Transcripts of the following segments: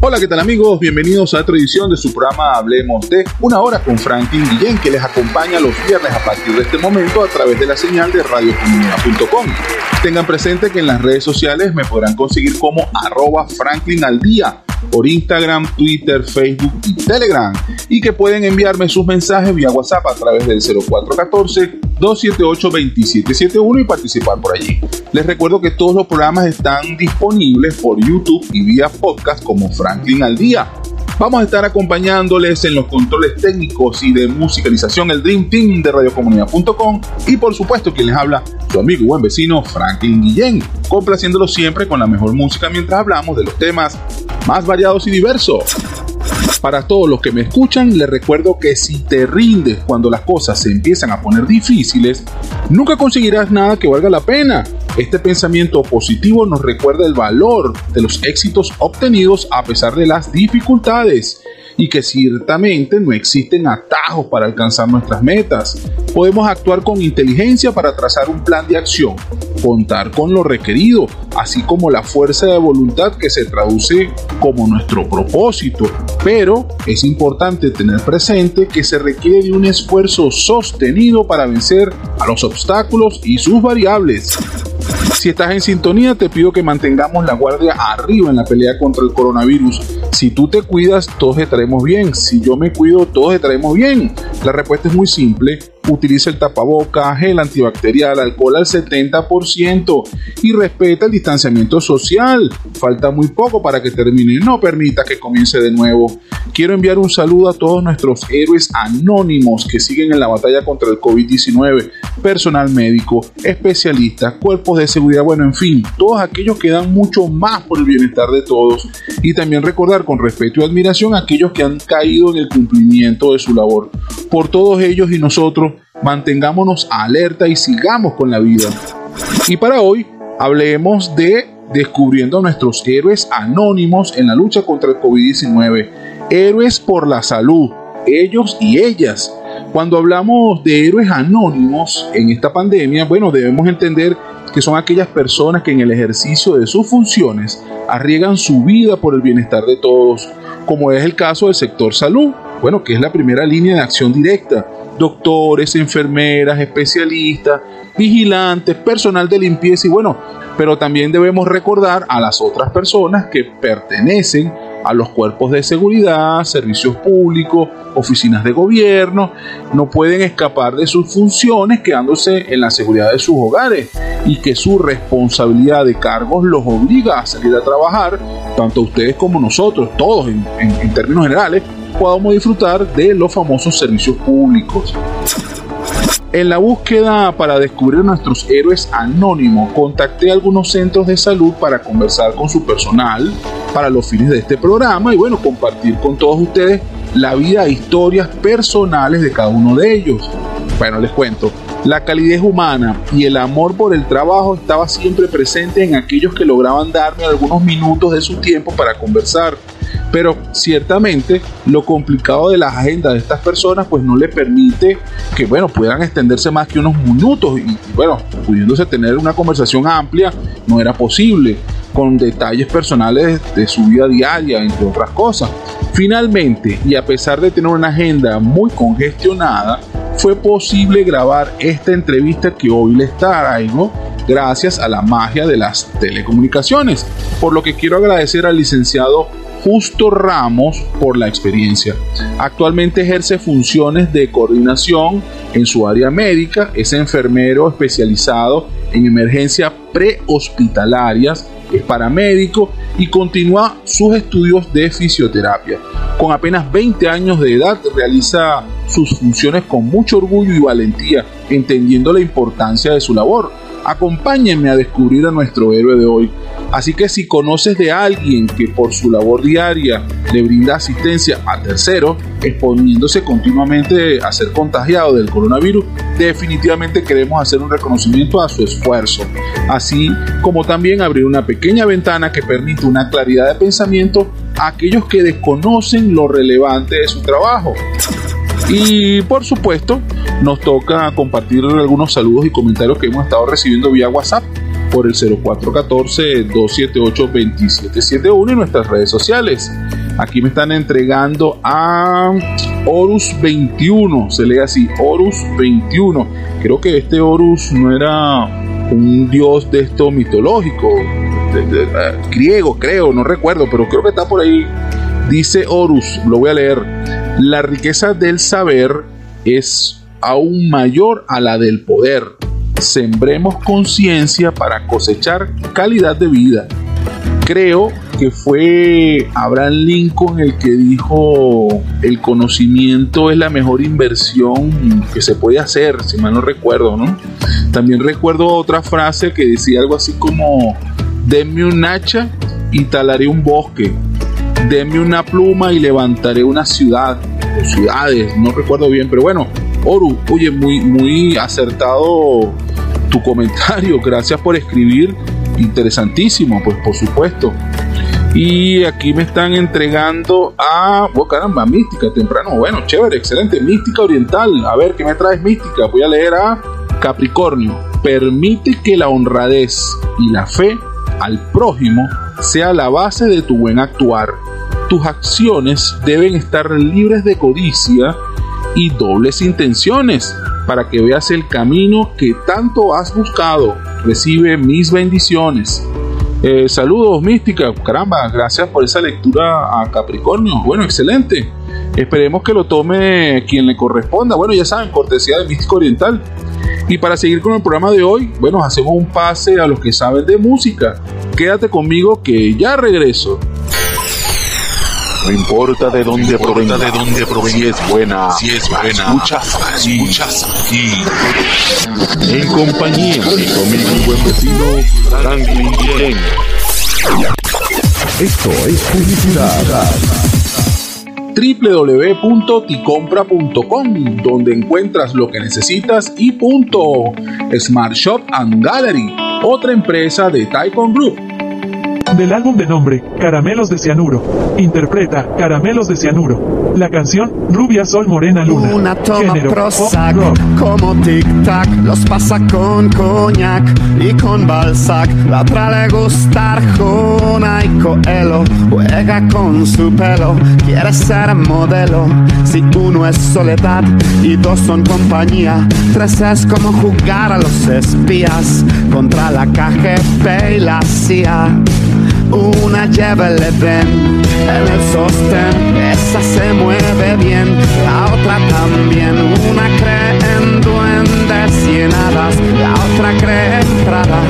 Hola, ¿qué tal amigos? Bienvenidos a otra edición de su programa Hablemos de Una Hora con Franklin Guillén, que les acompaña los viernes a partir de este momento a través de la señal de radiocomunidad.com. Tengan presente que en las redes sociales me podrán conseguir como arroba Franklin al día por Instagram, Twitter, Facebook y Telegram y que pueden enviarme sus mensajes vía WhatsApp a través del 0414-278-2771 y participar por allí. Les recuerdo que todos los programas están disponibles por YouTube y vía podcast como Franklin al día. Vamos a estar acompañándoles en los controles técnicos y de musicalización el Dream Team de radiocomunidad.com y por supuesto quien les habla, su amigo y buen vecino Franklin Guillén, complaciéndolo siempre con la mejor música mientras hablamos de los temas más variados y diversos. Para todos los que me escuchan, les recuerdo que si te rindes cuando las cosas se empiezan a poner difíciles, nunca conseguirás nada que valga la pena. Este pensamiento positivo nos recuerda el valor de los éxitos obtenidos a pesar de las dificultades y que ciertamente no existen atajos para alcanzar nuestras metas. Podemos actuar con inteligencia para trazar un plan de acción, contar con lo requerido, así como la fuerza de voluntad que se traduce como nuestro propósito. Pero es importante tener presente que se requiere de un esfuerzo sostenido para vencer a los obstáculos y sus variables. Si estás en sintonía, te pido que mantengamos la guardia arriba en la pelea contra el coronavirus. Si tú te cuidas, todos estaremos bien. Si yo me cuido, todos estaremos bien. La respuesta es muy simple utiliza el tapaboca, gel antibacterial, alcohol al 70% y respeta el distanciamiento social. Falta muy poco para que termine, no permita que comience de nuevo. Quiero enviar un saludo a todos nuestros héroes anónimos que siguen en la batalla contra el COVID-19, personal médico, especialistas, cuerpos de seguridad, bueno, en fin, todos aquellos que dan mucho más por el bienestar de todos y también recordar con respeto y admiración a aquellos que han caído en el cumplimiento de su labor. Por todos ellos y nosotros, mantengámonos alerta y sigamos con la vida. Y para hoy hablemos de descubriendo a nuestros héroes anónimos en la lucha contra el COVID-19. Héroes por la salud, ellos y ellas. Cuando hablamos de héroes anónimos en esta pandemia, bueno, debemos entender que son aquellas personas que en el ejercicio de sus funciones arriesgan su vida por el bienestar de todos, como es el caso del sector salud, bueno, que es la primera línea de acción directa. Doctores, enfermeras, especialistas, vigilantes, personal de limpieza y bueno, pero también debemos recordar a las otras personas que pertenecen a los cuerpos de seguridad, servicios públicos, oficinas de gobierno, no pueden escapar de sus funciones quedándose en la seguridad de sus hogares y que su responsabilidad de cargos los obliga a salir a trabajar, tanto ustedes como nosotros, todos en, en términos generales, podamos disfrutar de los famosos servicios públicos. En la búsqueda para descubrir nuestros héroes anónimos, contacté a algunos centros de salud para conversar con su personal para los fines de este programa y bueno, compartir con todos ustedes la vida e historias personales de cada uno de ellos. Bueno, les cuento, la calidez humana y el amor por el trabajo estaba siempre presente en aquellos que lograban darme algunos minutos de su tiempo para conversar pero ciertamente lo complicado de las agendas de estas personas pues no le permite que bueno puedan extenderse más que unos minutos y bueno pudiéndose tener una conversación amplia no era posible con detalles personales de su vida diaria entre otras cosas. Finalmente y a pesar de tener una agenda muy congestionada fue posible grabar esta entrevista que hoy les traigo gracias a la magia de las telecomunicaciones. Por lo que quiero agradecer al licenciado Justo Ramos por la experiencia. Actualmente ejerce funciones de coordinación en su área médica, es enfermero especializado en emergencias prehospitalarias, es paramédico y continúa sus estudios de fisioterapia. Con apenas 20 años de edad realiza sus funciones con mucho orgullo y valentía, entendiendo la importancia de su labor. Acompáñenme a descubrir a nuestro héroe de hoy. Así que si conoces de alguien que por su labor diaria le brinda asistencia a terceros, exponiéndose continuamente a ser contagiado del coronavirus, definitivamente queremos hacer un reconocimiento a su esfuerzo, así como también abrir una pequeña ventana que permite una claridad de pensamiento a aquellos que desconocen lo relevante de su trabajo. Y por supuesto, nos toca compartir algunos saludos y comentarios que hemos estado recibiendo vía WhatsApp por el 0414-278-2771 y nuestras redes sociales. Aquí me están entregando a Horus 21, se lee así, Horus 21. Creo que este Horus no era un dios de esto mitológico, griego creo, no recuerdo, pero creo que está por ahí. Dice Horus, lo voy a leer, la riqueza del saber es aún mayor a la del poder. Sembremos conciencia para cosechar calidad de vida. Creo que fue Abraham Lincoln el que dijo el conocimiento es la mejor inversión que se puede hacer, si mal no recuerdo, ¿no? También recuerdo otra frase que decía algo así como denme un hacha y talaré un bosque, denme una pluma y levantaré una ciudad ciudades, no recuerdo bien, pero bueno, Oru, oye, muy, muy acertado tu comentario, gracias por escribir, interesantísimo, pues por supuesto. Y aquí me están entregando a. Oh, caramba, mística temprano. Bueno, chévere, excelente. Mística oriental. A ver, ¿qué me traes mística? Voy a leer a Capricornio. Permite que la honradez y la fe al prójimo sea la base de tu buen actuar. Tus acciones deben estar libres de codicia y dobles intenciones para que veas el camino que tanto has buscado. Recibe mis bendiciones. Eh, saludos, mística. Caramba, gracias por esa lectura a Capricornio. Bueno, excelente. Esperemos que lo tome quien le corresponda. Bueno, ya saben, cortesía de Místico Oriental. Y para seguir con el programa de hoy, bueno, hacemos un pase a los que saben de música. Quédate conmigo que ya regreso. No importa de dónde provenga, de dónde provenga, si es buena, si es buena, escuchas, escuchas aquí. En compañía de mi buen vecino Franklin Bien. Esto es publicidad www.ticompra.com, donde encuentras lo que necesitas y punto. Smart Shop and Gallery, otra empresa de Taikon Group del álbum de nombre, Caramelos de Cianuro. Interpreta Caramelos de Cianuro. La canción Rubia Sol Morena Luna. Una toma Prozac, como tic-tac, los pasa con coñac y con Balzac. La otra le gusta Arjona y Coelho, juega con su pelo, quiere ser modelo. Si uno es soledad y dos son compañía, tres es como jugar a los espías contra la KGB y la CIA una lleva el en el sostén, esa se mueve bien, la otra también, una cree en duendes y en hadas, la otra cree en Prada,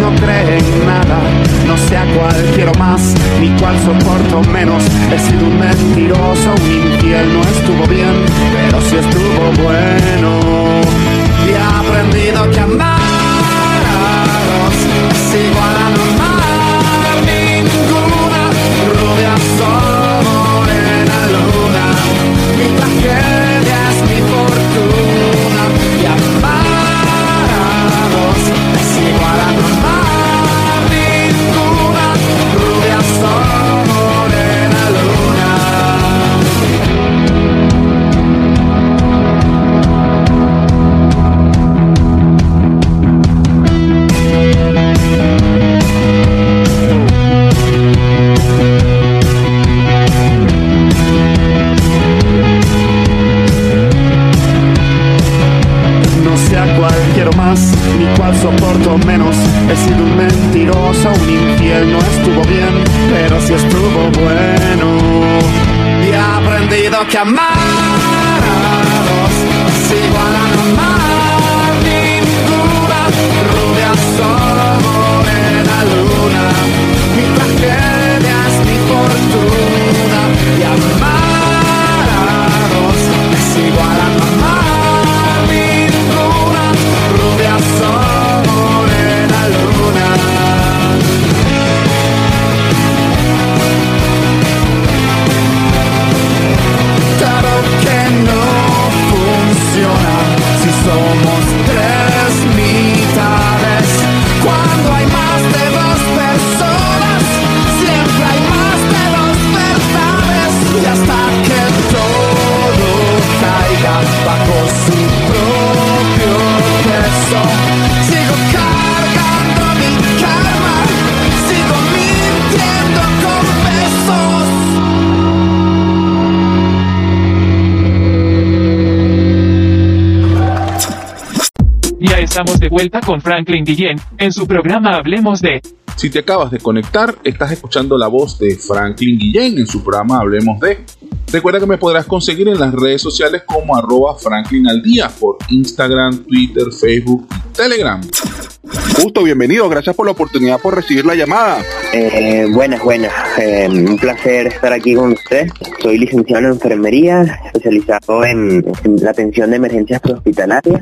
no cree en nada, no sé a cuál quiero más, ni cuál soporto menos, he sido un mentiroso, un infiel, no estuvo bien, pero sí estuvo bueno, y he aprendido que amar a es igual a no estamos de vuelta con Franklin Guillén en su programa Hablemos de. Si te acabas de conectar, estás escuchando la voz de Franklin Guillén en su programa Hablemos de. Recuerda que me podrás conseguir en las redes sociales como arroba Franklin al día por Instagram, Twitter, Facebook y Telegram. Justo, bienvenido. Gracias por la oportunidad por recibir la llamada. Eh, buenas, buenas. Eh, un placer estar aquí con usted. Soy licenciado en enfermería, especializado en, la atención de emergencias prehospitalarias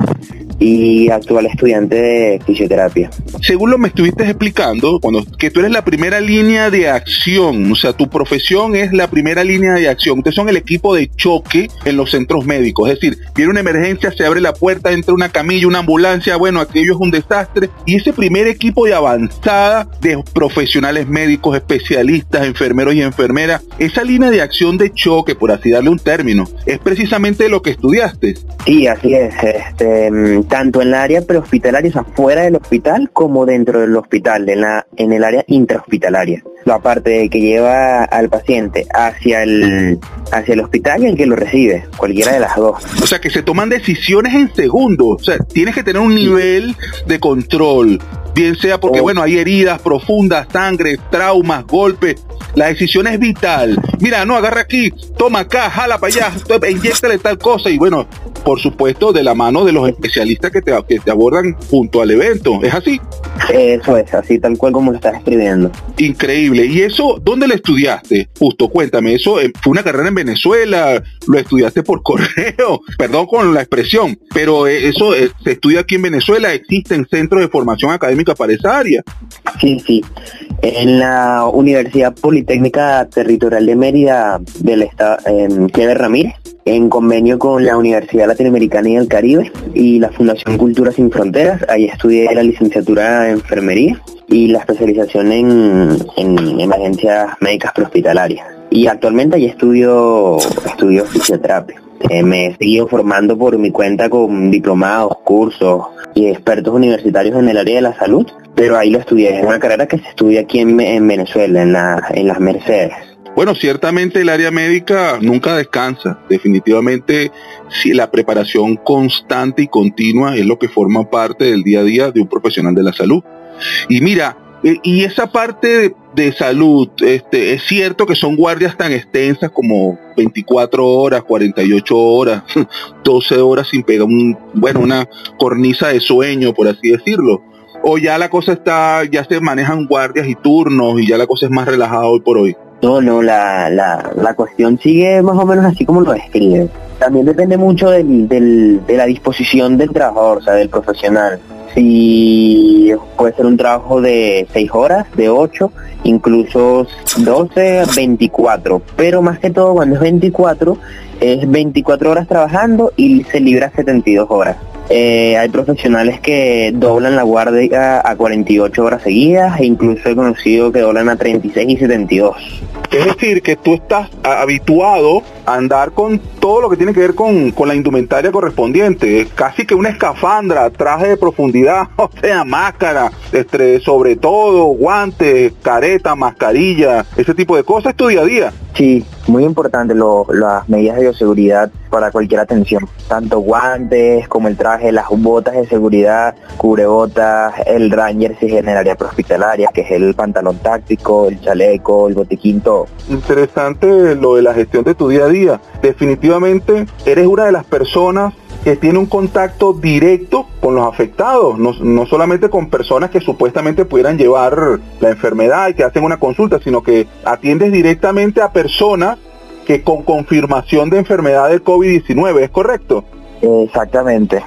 y actual estudiante de fisioterapia. Según lo me estuviste explicando, cuando que tú eres la primera línea de acción, o sea, tu profesión es la primera línea de acción. Ustedes son el equipo de choque en los centros médicos, es decir, viene una emergencia, se abre la puerta, entra una camilla, una ambulancia, bueno, aquello es un desastre y ese primer equipo de avanzada de profesionales médicos, especialistas, enfermeros y enfermeras, esa línea de acción de choque, por así darle un término, es precisamente lo que estudiaste. Sí, así es. Este, tanto en la área prehospitalaria, o sea, fuera del hospital, como dentro del hospital, en, la, en el área intrahospitalaria. La parte que lleva al paciente hacia el, hacia el hospital y el que lo recibe, cualquiera de las dos. O sea, que se toman decisiones en segundos. O sea, tienes que tener un nivel de control bien sea porque, bueno, hay heridas profundas, sangre, traumas, golpes. La decisión es vital. Mira, no, agarra aquí, toma acá, jala para allá, inyectale tal cosa. Y bueno, por supuesto, de la mano de los especialistas que te, que te abordan junto al evento. ¿Es así? Eso es, así tal cual como lo estás escribiendo. Increíble. ¿Y eso dónde lo estudiaste? Justo, cuéntame, ¿eso eh, fue una carrera en Venezuela? ¿Lo estudiaste por correo? Perdón con la expresión, pero eh, eso eh, se estudia aquí en Venezuela. ¿Existen centros de formación académica para esa área? Sí, sí. En la Universidad Politécnica Territorial de Mérida del Estado, en Ramírez, en convenio con la Universidad Latinoamericana y del Caribe y la Fundación Cultura Sin Fronteras. Ahí estudié la licenciatura en enfermería y la especialización en, en emergencias médicas prehospitalarias. Y actualmente ahí estudio, estudio fisioterapia. Eh, me he seguido formando por mi cuenta con diplomados, cursos y expertos universitarios en el área de la salud, pero ahí lo estudié. Es una carrera que se estudia aquí en, en Venezuela, en, la, en las Mercedes. Bueno, ciertamente el área médica nunca descansa. Definitivamente, si la preparación constante y continua es lo que forma parte del día a día de un profesional de la salud. Y mira, y esa parte de, salud, este, es cierto que son guardias tan extensas como 24 horas, 48 horas, 12 horas sin pegar un, bueno, una cornisa de sueño, por así decirlo. O ya la cosa está, ya se manejan guardias y turnos y ya la cosa es más relajada hoy por hoy. No, no, la, la, la cuestión sigue más o menos así como lo describe. También depende mucho del, del, de la disposición del trabajador, o sea, del profesional. Si puede ser un trabajo de 6 horas, de 8, incluso 12, 24. Pero más que todo cuando es 24, es 24 horas trabajando y se libra 72 horas. Eh, hay profesionales que doblan la guardia a 48 horas seguidas e incluso he conocido que doblan a 36 y 72. Es decir, que tú estás habituado andar con todo lo que tiene que ver con, con la indumentaria correspondiente. Casi que una escafandra, traje de profundidad, o sea, máscara, este, sobre todo, guantes, careta, mascarilla, ese tipo de cosas, es tu día a día. Sí, muy importante lo, las medidas de bioseguridad para cualquier atención, tanto guantes como el traje, las botas de seguridad, cubrebotas, el ranger si es en el área prehospitalaria, que es el pantalón táctico, el chaleco, el botiquín, todo. Interesante lo de la gestión de tu día a día. Definitivamente eres una de las personas que tiene un contacto directo con los afectados, no, no, solamente con personas que supuestamente pudieran llevar la enfermedad y que hacen una consulta, sino que atiendes directamente a personas que con confirmación de enfermedad del COVID-19, ¿es correcto? Exactamente.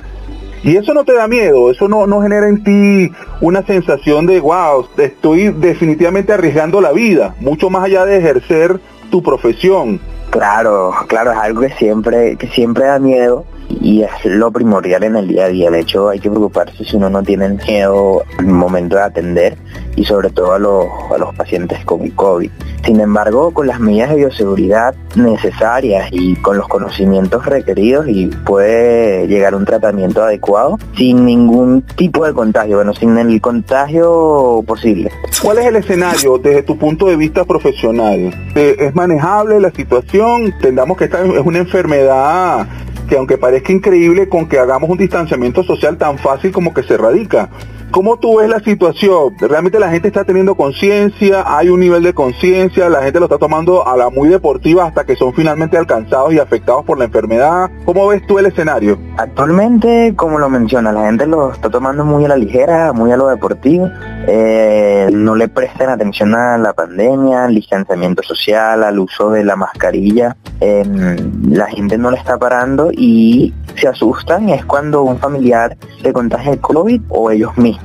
Y eso no te da miedo, eso no, no genera en ti una sensación de, wow, estoy definitivamente arriesgando la vida, mucho más allá de ejercer tu profesión. Claro, claro, es algo que siempre, que siempre da miedo y es lo primordial en el día a día. De hecho, hay que preocuparse si uno no tiene miedo al momento de atender y sobre todo a los, a los pacientes con COVID. Sin embargo, con las medidas de bioseguridad necesarias y con los conocimientos requeridos y puede llegar a un tratamiento adecuado sin ningún tipo de contagio, bueno, sin el contagio posible. ¿Cuál es el escenario desde tu punto de vista profesional? ¿Es manejable la situación? Tendamos que esta es una enfermedad que aunque parezca increíble con que hagamos un distanciamiento social tan fácil como que se radica. ¿Cómo tú ves la situación? ¿Realmente la gente está teniendo conciencia? ¿Hay un nivel de conciencia? ¿La gente lo está tomando a la muy deportiva hasta que son finalmente alcanzados y afectados por la enfermedad? ¿Cómo ves tú el escenario? Actualmente, como lo menciona, la gente lo está tomando muy a la ligera, muy a lo deportivo. Eh, no le prestan atención a la pandemia, al distanciamiento social, al uso de la mascarilla. Em, la gente no le está parando y se asustan. Es cuando un familiar se contagia el COVID o ellos mismos.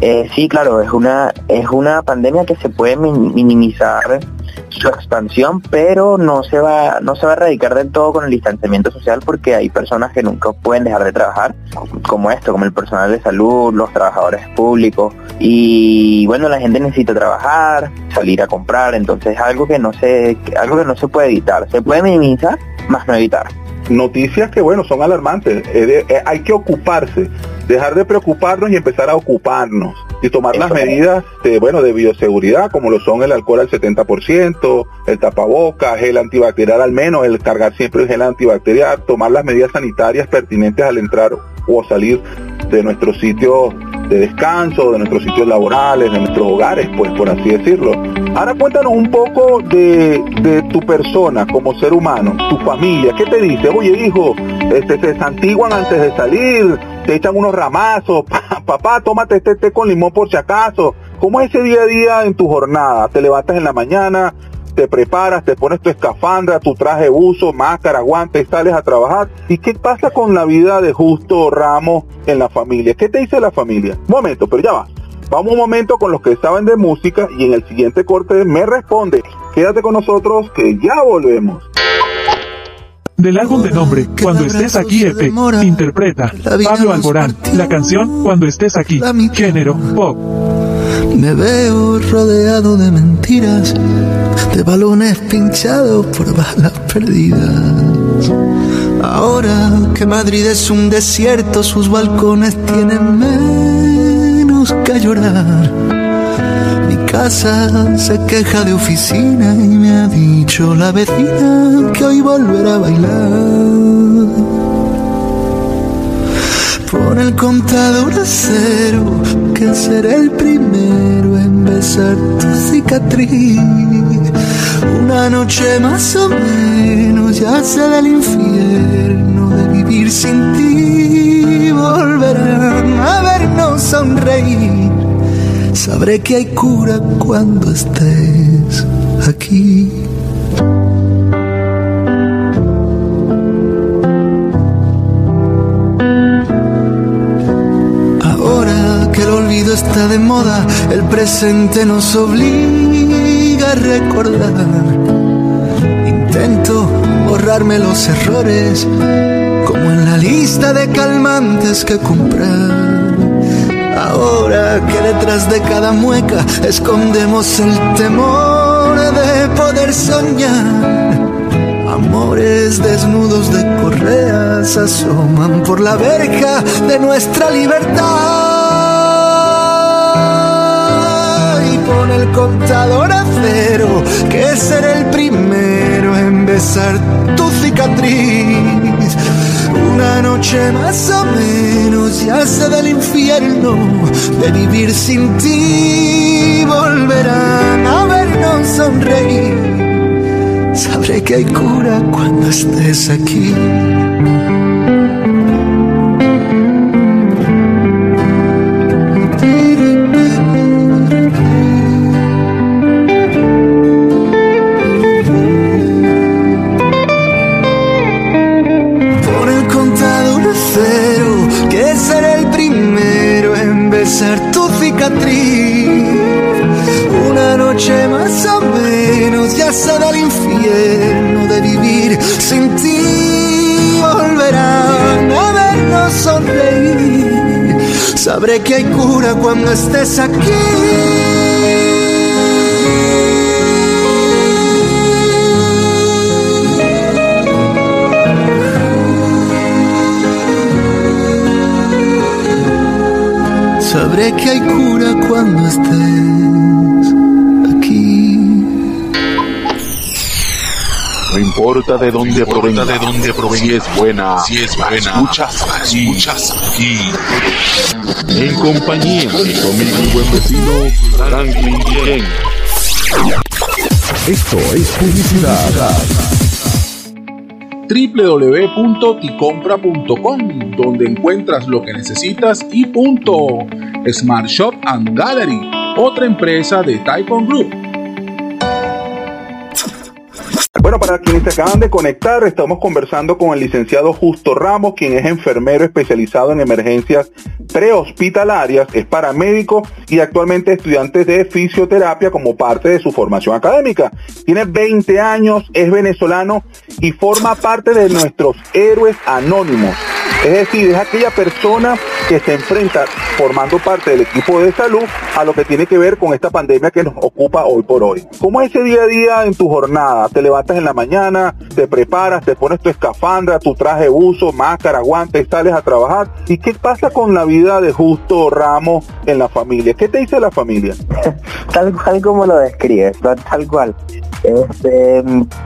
Eh, sí, claro, es una, es una pandemia que se puede minimizar su expansión, pero no se va, no se va a erradicar del todo con el distanciamiento social porque hay personas que nunca pueden dejar de trabajar, como esto, como el personal de salud, los trabajadores públicos, y bueno, la gente necesita trabajar, salir a comprar, entonces algo que no se, algo que no se puede evitar, se puede minimizar, más no evitar noticias que, bueno, son alarmantes. Eh, eh, hay que ocuparse, dejar de preocuparnos y empezar a ocuparnos y tomar las medidas de, bueno, de bioseguridad, como lo son el alcohol al 70%, el tapabocas, el antibacterial al menos, el cargar siempre el gel antibacterial, tomar las medidas sanitarias pertinentes al entrar o salir de nuestro sitio de descanso, de nuestros sitios laborales, de nuestros hogares, pues por así decirlo. Ahora cuéntanos un poco de, de tu persona como ser humano, tu familia, ¿qué te dice? Oye hijo, este, se santiguan antes de salir, te echan unos ramazos, papá, tómate este té con limón por si acaso. ¿Cómo es ese día a día en tu jornada? Te levantas en la mañana, te preparas, te pones tu escafandra, tu traje buzo, máscara, guantes, sales a trabajar. ¿Y qué pasa con la vida de Justo Ramos en la familia? ¿Qué te dice la familia? Un momento, pero ya va. Vamos un momento con los que saben de música y en el siguiente corte me responde. Quédate con nosotros que ya volvemos. Del álbum de nombre Cuando estés aquí EP, interpreta Pablo Alborán, la canción Cuando estés aquí, género pop. Me veo rodeado de mentiras, de balones pinchados por balas perdidas. Ahora que Madrid es un desierto, sus balcones tienen menos que llorar. Se queja de oficina y me ha dicho la vecina que hoy volverá a bailar. Pon el contador a cero, que seré el primero en besar tu cicatriz. Una noche más o menos, ya del infierno de vivir sin ti. Volverán a vernos sonreír. Sabré que hay cura cuando estés aquí. está de moda, el presente nos obliga a recordar. Intento borrarme los errores, como en la lista de calmantes que comprar. Ahora que detrás de cada mueca escondemos el temor de poder soñar. Amores desnudos de correas asoman por la verja de nuestra libertad. con el contador a cero, que seré el primero en besar tu cicatriz. Una noche más o menos ya sé del infierno de vivir sin ti. Volverán a vernos sonreír. Sabré que hay cura cuando estés aquí. Sabré que hay cura cuando estés aquí. Sabré que hay cura cuando estés aquí. No importa de dónde provenga, de dónde provenga, si es buena, si es buena, escuchas, escuchas aquí. En compañía de conmigo un buen vecino, Franklin Chen. Esto es publicidad www.ticompra.com, donde encuentras lo que necesitas y punto. Smart Shop and Gallery, otra empresa de Taikon Group. Bueno, para quienes se acaban de conectar, estamos conversando con el licenciado Justo Ramos, quien es enfermero especializado en emergencias prehospitalarias, es paramédico y actualmente estudiante de fisioterapia como parte de su formación académica. Tiene 20 años, es venezolano y forma parte de nuestros héroes anónimos. Es decir, es aquella persona que se enfrenta formando parte del equipo de salud a lo que tiene que ver con esta pandemia que nos ocupa hoy por hoy. ¿Cómo es ese día a día en tu jornada? Te levantas en la mañana, te preparas, te pones tu escafandra, tu traje de buzo, máscara, guantes, sales a trabajar. ¿Y qué pasa con la vida de Justo Ramos en la familia? ¿Qué te dice la familia? tal cual como lo describes, tal cual. Este,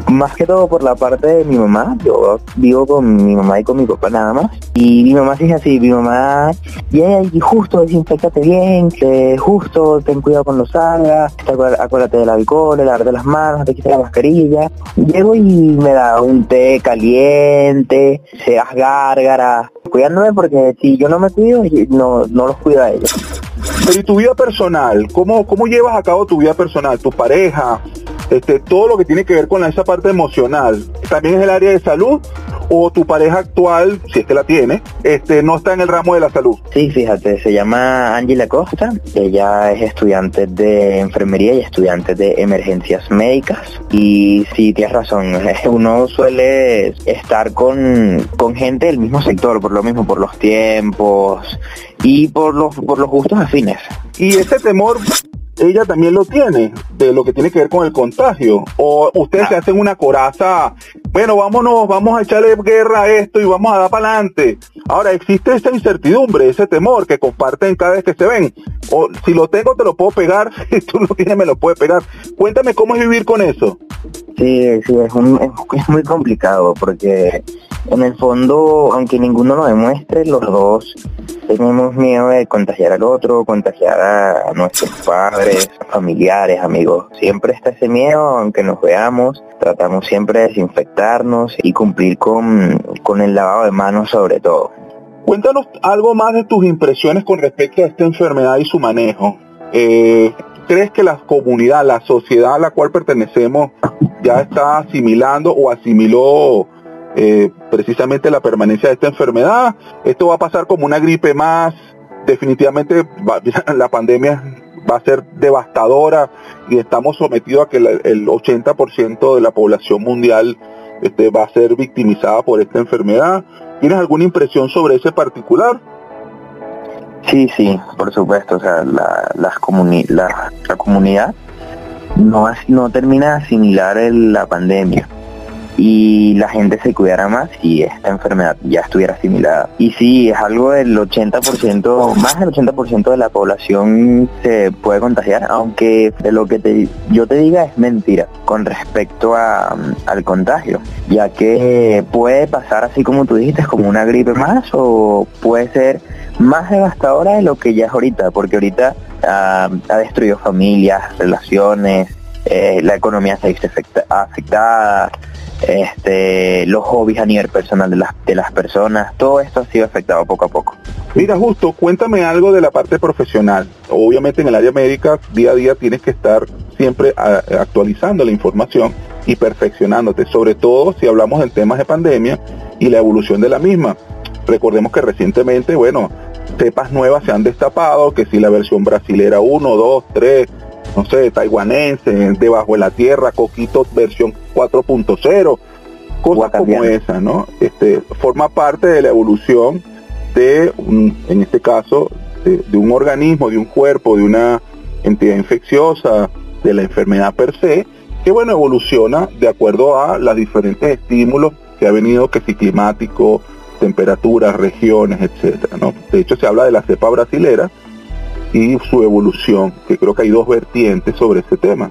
más que todo por la parte de mi mamá, yo vivo con mi mamá y con mi papá nada más. Y mi mamá dice así, mi mamá, y justo desinfectate bien, que justo ten cuidado con los salgas, acuérdate del alcohol, de las manos, te quites la mascarilla. Llego y me da un té caliente, seas gárgara, cuidándome porque si yo no me cuido, no, no los cuido a ellos. Pero y tu vida personal, ¿cómo, cómo llevas a cabo tu vida personal? ¿Tu pareja? Este, todo lo que tiene que ver con esa parte emocional. ¿También es el área de salud? ¿O tu pareja actual, si es que la tiene, este, no está en el ramo de la salud? Sí, fíjate, se llama Angela Costa. Ella es estudiante de enfermería y estudiante de emergencias médicas. Y sí, tienes razón, uno suele estar con, con gente del mismo sector, por lo mismo, por los tiempos y por los, por los gustos afines. Y ese temor ella también lo tiene, de lo que tiene que ver con el contagio. O ustedes se hacen una coraza, bueno, vámonos, vamos a echarle guerra a esto y vamos a dar para adelante. Ahora, existe esa incertidumbre, ese temor que comparten cada vez que se ven. O si lo tengo, te lo puedo pegar, si tú lo tienes, me lo puedes pegar. Cuéntame cómo es vivir con eso. Sí, sí, es, es muy complicado porque en el fondo, aunque ninguno lo demuestre, los dos tenemos miedo de contagiar al otro, contagiar a nuestros padres, familiares, amigos. Siempre está ese miedo, aunque nos veamos, tratamos siempre de desinfectarnos y cumplir con, con el lavado de manos sobre todo. Cuéntanos algo más de tus impresiones con respecto a esta enfermedad y su manejo. Eh, ¿Crees que la comunidad, la sociedad a la cual pertenecemos ya está asimilando o asimiló eh, precisamente la permanencia de esta enfermedad. Esto va a pasar como una gripe más. Definitivamente la pandemia va a ser devastadora y estamos sometidos a que el 80% de la población mundial este, va a ser victimizada por esta enfermedad. ¿Tienes alguna impresión sobre ese particular? Sí, sí, por supuesto. O sea, la, la comunidad no, no termina de asimilar la pandemia y la gente se cuidara más y esta enfermedad ya estuviera asimilada. Y sí, es algo del 80%, más del 80% de la población se puede contagiar, aunque de lo que te, yo te diga es mentira con respecto a, al contagio, ya que puede pasar así como tú dijiste, como una gripe más o puede ser más devastadora de lo que ya es ahorita, porque ahorita ah, ha destruido familias, relaciones, eh, la economía se ha visto afectada, este, los hobbies a nivel personal de las, de las personas, todo esto ha sido afectado poco a poco. Mira, justo, cuéntame algo de la parte profesional. Obviamente en el área médica, día a día tienes que estar siempre actualizando la información y perfeccionándote, sobre todo si hablamos en temas de pandemia y la evolución de la misma. Recordemos que recientemente, bueno, cepas nuevas se han destapado, que si la versión brasilera 1, 2, 3, no sé, taiwanense, debajo de la tierra, Coquito versión 4.0, cosas como esa, ¿no? Este, forma parte de la evolución de, en este caso, de, un organismo, de un cuerpo, de una entidad infecciosa, de la enfermedad per se, que bueno, evoluciona de acuerdo a los diferentes estímulos que ha venido, que si climático, temperaturas, regiones, etcétera, ¿no? De hecho se habla de la cepa brasilera, y su evolución, que creo que hay dos vertientes sobre ese tema.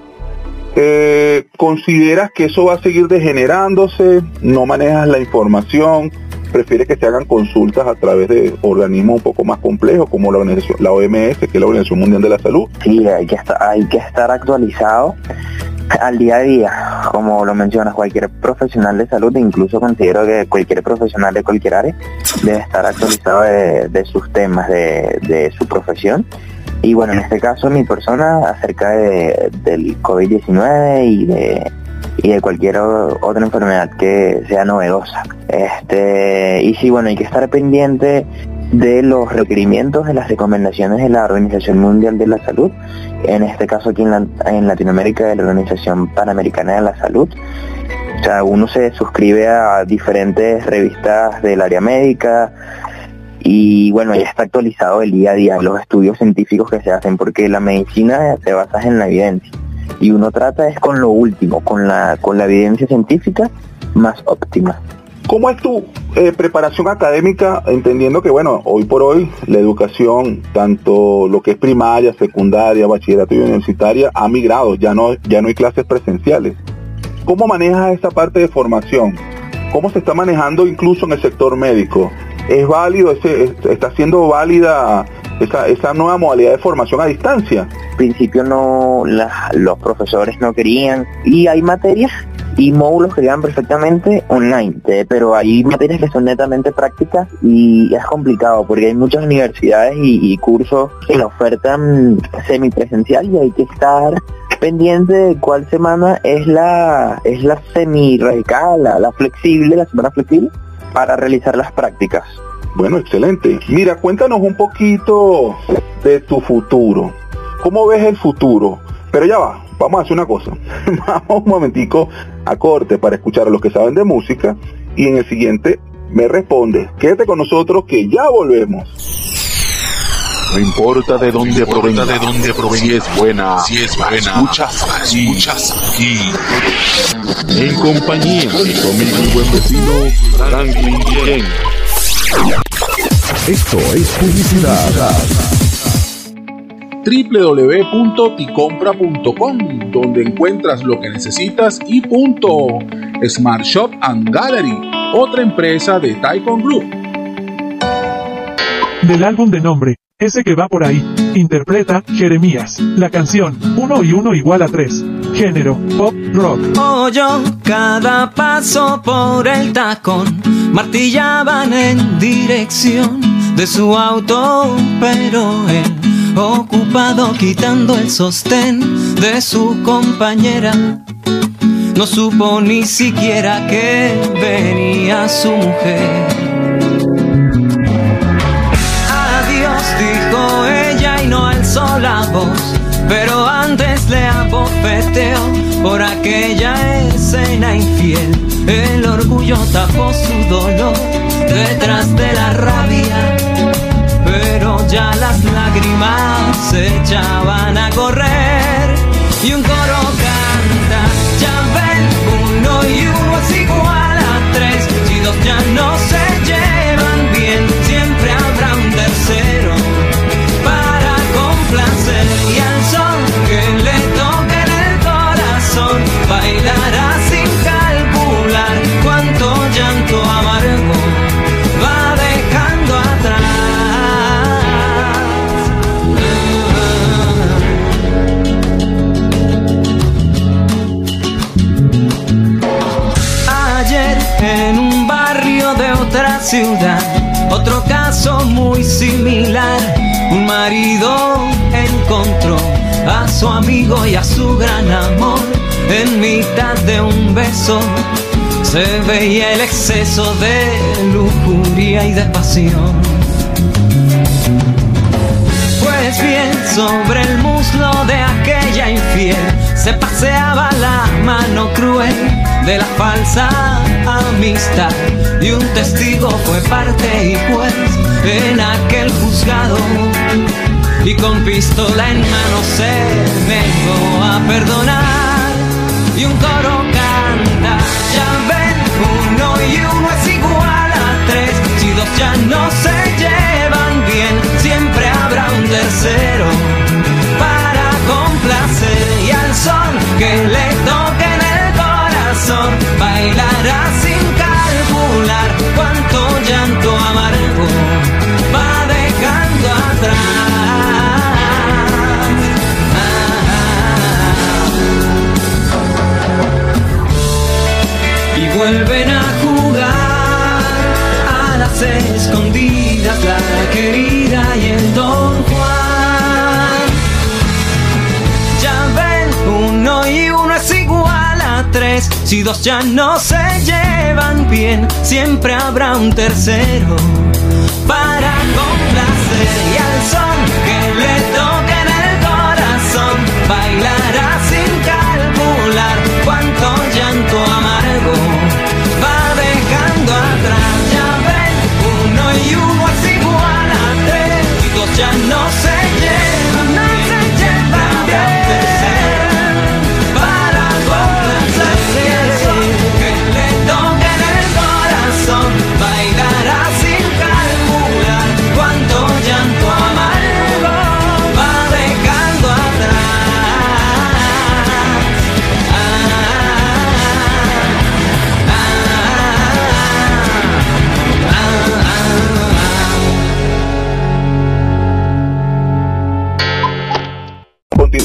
Eh, ¿Consideras que eso va a seguir degenerándose? ¿No manejas la información? ¿Prefieres que se hagan consultas a través de organismos un poco más complejos como la, organización, la OMS, que es la Organización Mundial de la Salud? Sí, hay que estar, hay que estar actualizado al día a día, como lo mencionas, cualquier profesional de salud, incluso considero que cualquier profesional de cualquier área debe estar actualizado de, sus temas, de, su profesión. Y bueno, en este caso mi persona acerca de, del COVID-19 y de, y de cualquier otra enfermedad que sea novedosa. Este, y sí, bueno, hay que estar pendiente de los requerimientos de las recomendaciones de la Organización Mundial de la Salud, en este caso aquí en, Latinoamérica de la Organización Panamericana de la Salud. O sea, uno se suscribe a diferentes revistas del área médica y bueno, ya está actualizado el día a día los estudios científicos que se hacen porque la medicina se basa en la evidencia y uno trata es con lo último, con la, con la evidencia científica más óptima. ¿Cómo es tu eh, preparación académica, entendiendo que, bueno, hoy por hoy la educación, tanto lo que es primaria, secundaria, bachillerato y universitaria, ha migrado, ya no, ya no hay clases presenciales? ¿Cómo manejas esa parte de formación? ¿Cómo se está manejando incluso en el sector médico? ¿Es válido, ese, está siendo válida esa, esa nueva modalidad de formación a distancia? Al principio no, los profesores no querían y hay materias y módulos que llevan perfectamente online, pero hay materias que son netamente prácticas y es complicado porque hay muchas universidades y, cursos que la ofertan semipresencial y hay que estar pendiente de cuál semana es la es la semi radical, la, flexible, la semana flexible para realizar las prácticas. Bueno, excelente. Mira, cuéntanos un poquito de tu futuro. ¿Cómo ves el futuro? Pero ya va, vamos a hacer una cosa. vamos un momentico a corte para escuchar a los que saben de música y en el siguiente me responde. Quédate con nosotros que ya volvemos. No importa de dónde provenga, de dónde provenga, si es buena, si es buena, escuchas, escuchas aquí. En compañía de conmigo mi buen vecino Franklin Jen. Esto es publicidad www.ticompra.com, donde encuentras lo que necesitas y punto. Smart Shop and Gallery, otra empresa de Taikon Group. Del álbum de nombre, ese que va por ahí, interpreta Jeremías, la canción Uno y uno igual a tres. Género, pop, rock. Oyó cada paso por el tacón, martillaban en dirección de su auto, pero él ocupado quitando el sostén de su compañera. No supo ni siquiera que venía su mujer. Adiós, dijo ella y no alzó la voz, pero por aquella escena infiel. El orgullo tapó su dolor detrás de la rabia pero ya las lágrimas se echaban a correr y un coro Otro caso muy similar, un marido encontró a su amigo y a su gran amor en mitad de un beso. Se veía el exceso de lujuria y de pasión. Pues bien, sobre el muslo de aquella infiel se paseaba la mano cruel de la falsa amistad. Y un testigo fue parte y juez en aquel juzgado. Y con pistola en mano se negó a perdonar. Y un coro sin calcular cuánto llanto amargo va dejando atrás. Y vuelven a jugar a las escondidas la querida y el Si dos ya no se llevan bien, siempre habrá un tercero para complacer. Y al son que le toque en el corazón, bailará sin calcular cuánto llanto amargo va dejando atrás. Ya ven, uno y uno es igual a tres. Y ya no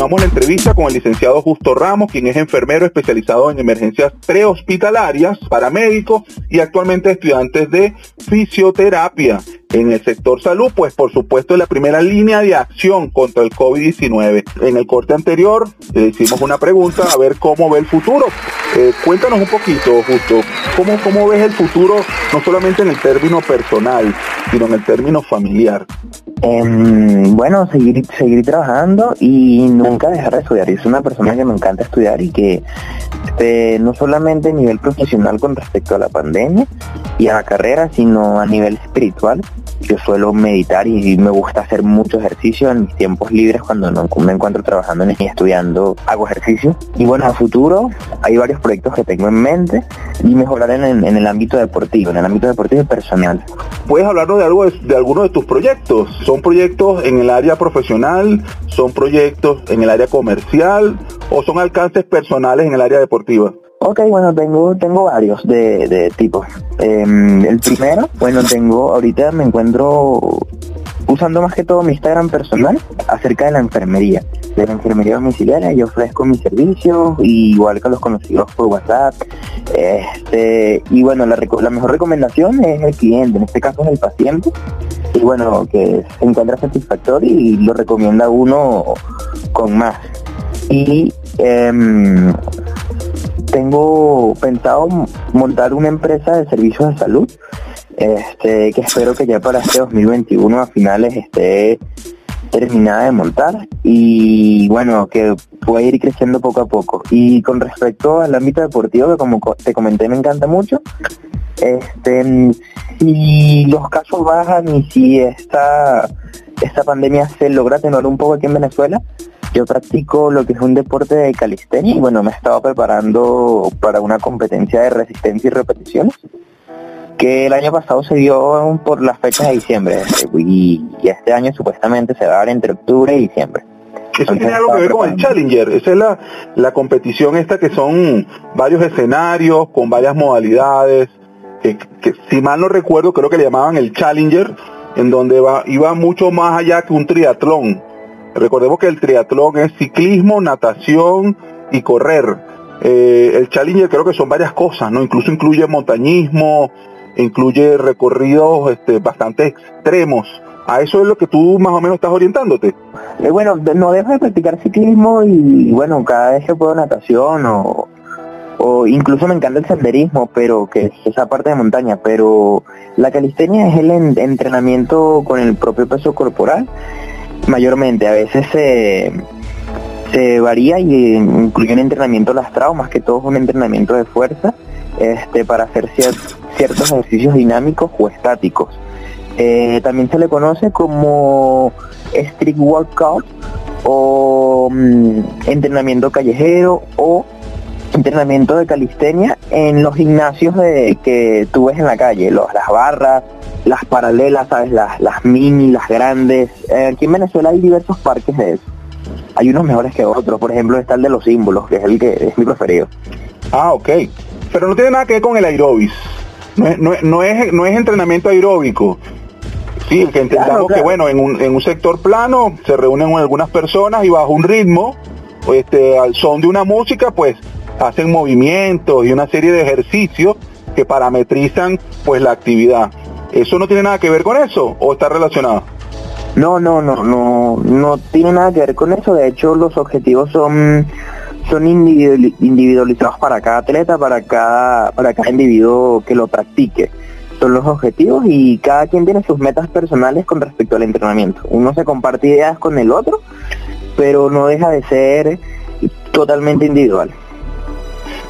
Continuamos la entrevista con el licenciado Justo Ramos, quien es enfermero especializado en emergencias prehospitalarias, paramédico y actualmente estudiante de fisioterapia. En el sector salud, pues por supuesto es la primera línea de acción contra el COVID-19. En el corte anterior le hicimos una pregunta a ver cómo ve el futuro. Eh, cuéntanos un poquito, Justo, ¿cómo, ¿cómo ves el futuro no solamente en el término personal, sino en el término familiar? Em, bueno, seguir, seguir trabajando y nunca dejar de estudiar. Yo soy una persona que me encanta estudiar y que este, no solamente a nivel profesional con respecto a la pandemia y a la carrera, sino a nivel espiritual. Yo suelo meditar y me gusta hacer mucho ejercicio en mis tiempos libres cuando no me encuentro trabajando y estudiando, hago ejercicio. Y bueno, a futuro hay varios proyectos que tengo en mente y mejorar en, el- ámbito deportivo, en el ámbito deportivo y personal. ¿Puedes hablarnos de algo de, de de tus proyectos? ¿Son proyectos en el área profesional? ¿Son proyectos en el área comercial? ¿O son alcances personales en el área deportiva? Ok, bueno, tengo, tengo varios de, de tipos. Em, el primero, bueno, tengo, ahorita me encuentro usando más que todo mi Instagram personal acerca de la enfermería, de la enfermería domiciliaria. Yo ofrezco mis servicios, y igual que los conocidos por WhatsApp. Este, y bueno, la, la mejor recomendación es el cliente, en este caso es el paciente. Y bueno, que se encuentra satisfactorio y lo recomienda uno con más. Y em, tengo pensado montar una empresa de servicios de salud, este, que espero que ya para este 2021 a finales esté terminada de montar y bueno, que pueda ir creciendo poco a poco. Y con respecto al ámbito deportivo, que como co- te comenté me encanta mucho, este, si los casos bajan y si esta, esta pandemia se logra tener un poco aquí en Venezuela, yo practico lo que es un deporte de calistenia y bueno, me estaba preparando para una competencia de resistencia y repeticiones que el año pasado se dio por las fechas de diciembre y, y este año supuestamente se va a dar entre octubre y diciembre. Eso tiene algo que ver con el Challenger. Esa es la, la competición esta que son varios escenarios con varias modalidades. Que, que si mal no recuerdo, creo que le llamaban el Challenger, en donde va, iba mucho más allá que un triatlón. Recordemos que el triatlón es ciclismo, natación y correr. Eh, el Challenger creo que son varias cosas, ¿no? Incluso incluye montañismo, incluye recorridos este, bastante extremos. A eso es lo que tú más o menos estás orientándote. Eh, bueno, no dejo de practicar ciclismo y bueno, cada vez que puedo natación o, o incluso me encanta el senderismo, pero que es esa parte de montaña, pero la calistenia es el en- entrenamiento con el propio peso corporal, mayormente, a veces se, varía y incluye un entrenamiento lastrado, más que todo es un entrenamiento de fuerza, este, para hacer cier- ciertos ejercicios dinámicos o estáticos. Eh, también se le conoce como street workout o mm, entrenamiento callejero o entrenamiento de calistenia en los gimnasios de, que tú ves en la calle, los, las barras, las paralelas, ¿sabes? Las, las mini, las grandes. Eh, aquí en Venezuela hay diversos parques de eso. Hay unos mejores que otros, por ejemplo está el de los símbolos, que es el que es mi preferido. Ah, ok. pero no tiene nada que ver con el aerobis. No es, no, es, no es entrenamiento aeróbico. Sí, que entendamos que bueno, en un, en un sector plano se reúnen algunas personas y bajo un ritmo, este, al son de una música, pues hacen movimientos y una serie de ejercicios que parametrizan pues la actividad. ¿Eso no tiene nada que ver con eso o está relacionado? No, no, no, no, no tiene nada que ver con eso. De hecho, los objetivos son son individualizados para cada atleta, para cada para cada individuo que lo practique son los objetivos y cada quien tiene sus metas personales con respecto al entrenamiento. Uno se comparte ideas con el otro, pero no deja de ser totalmente individual.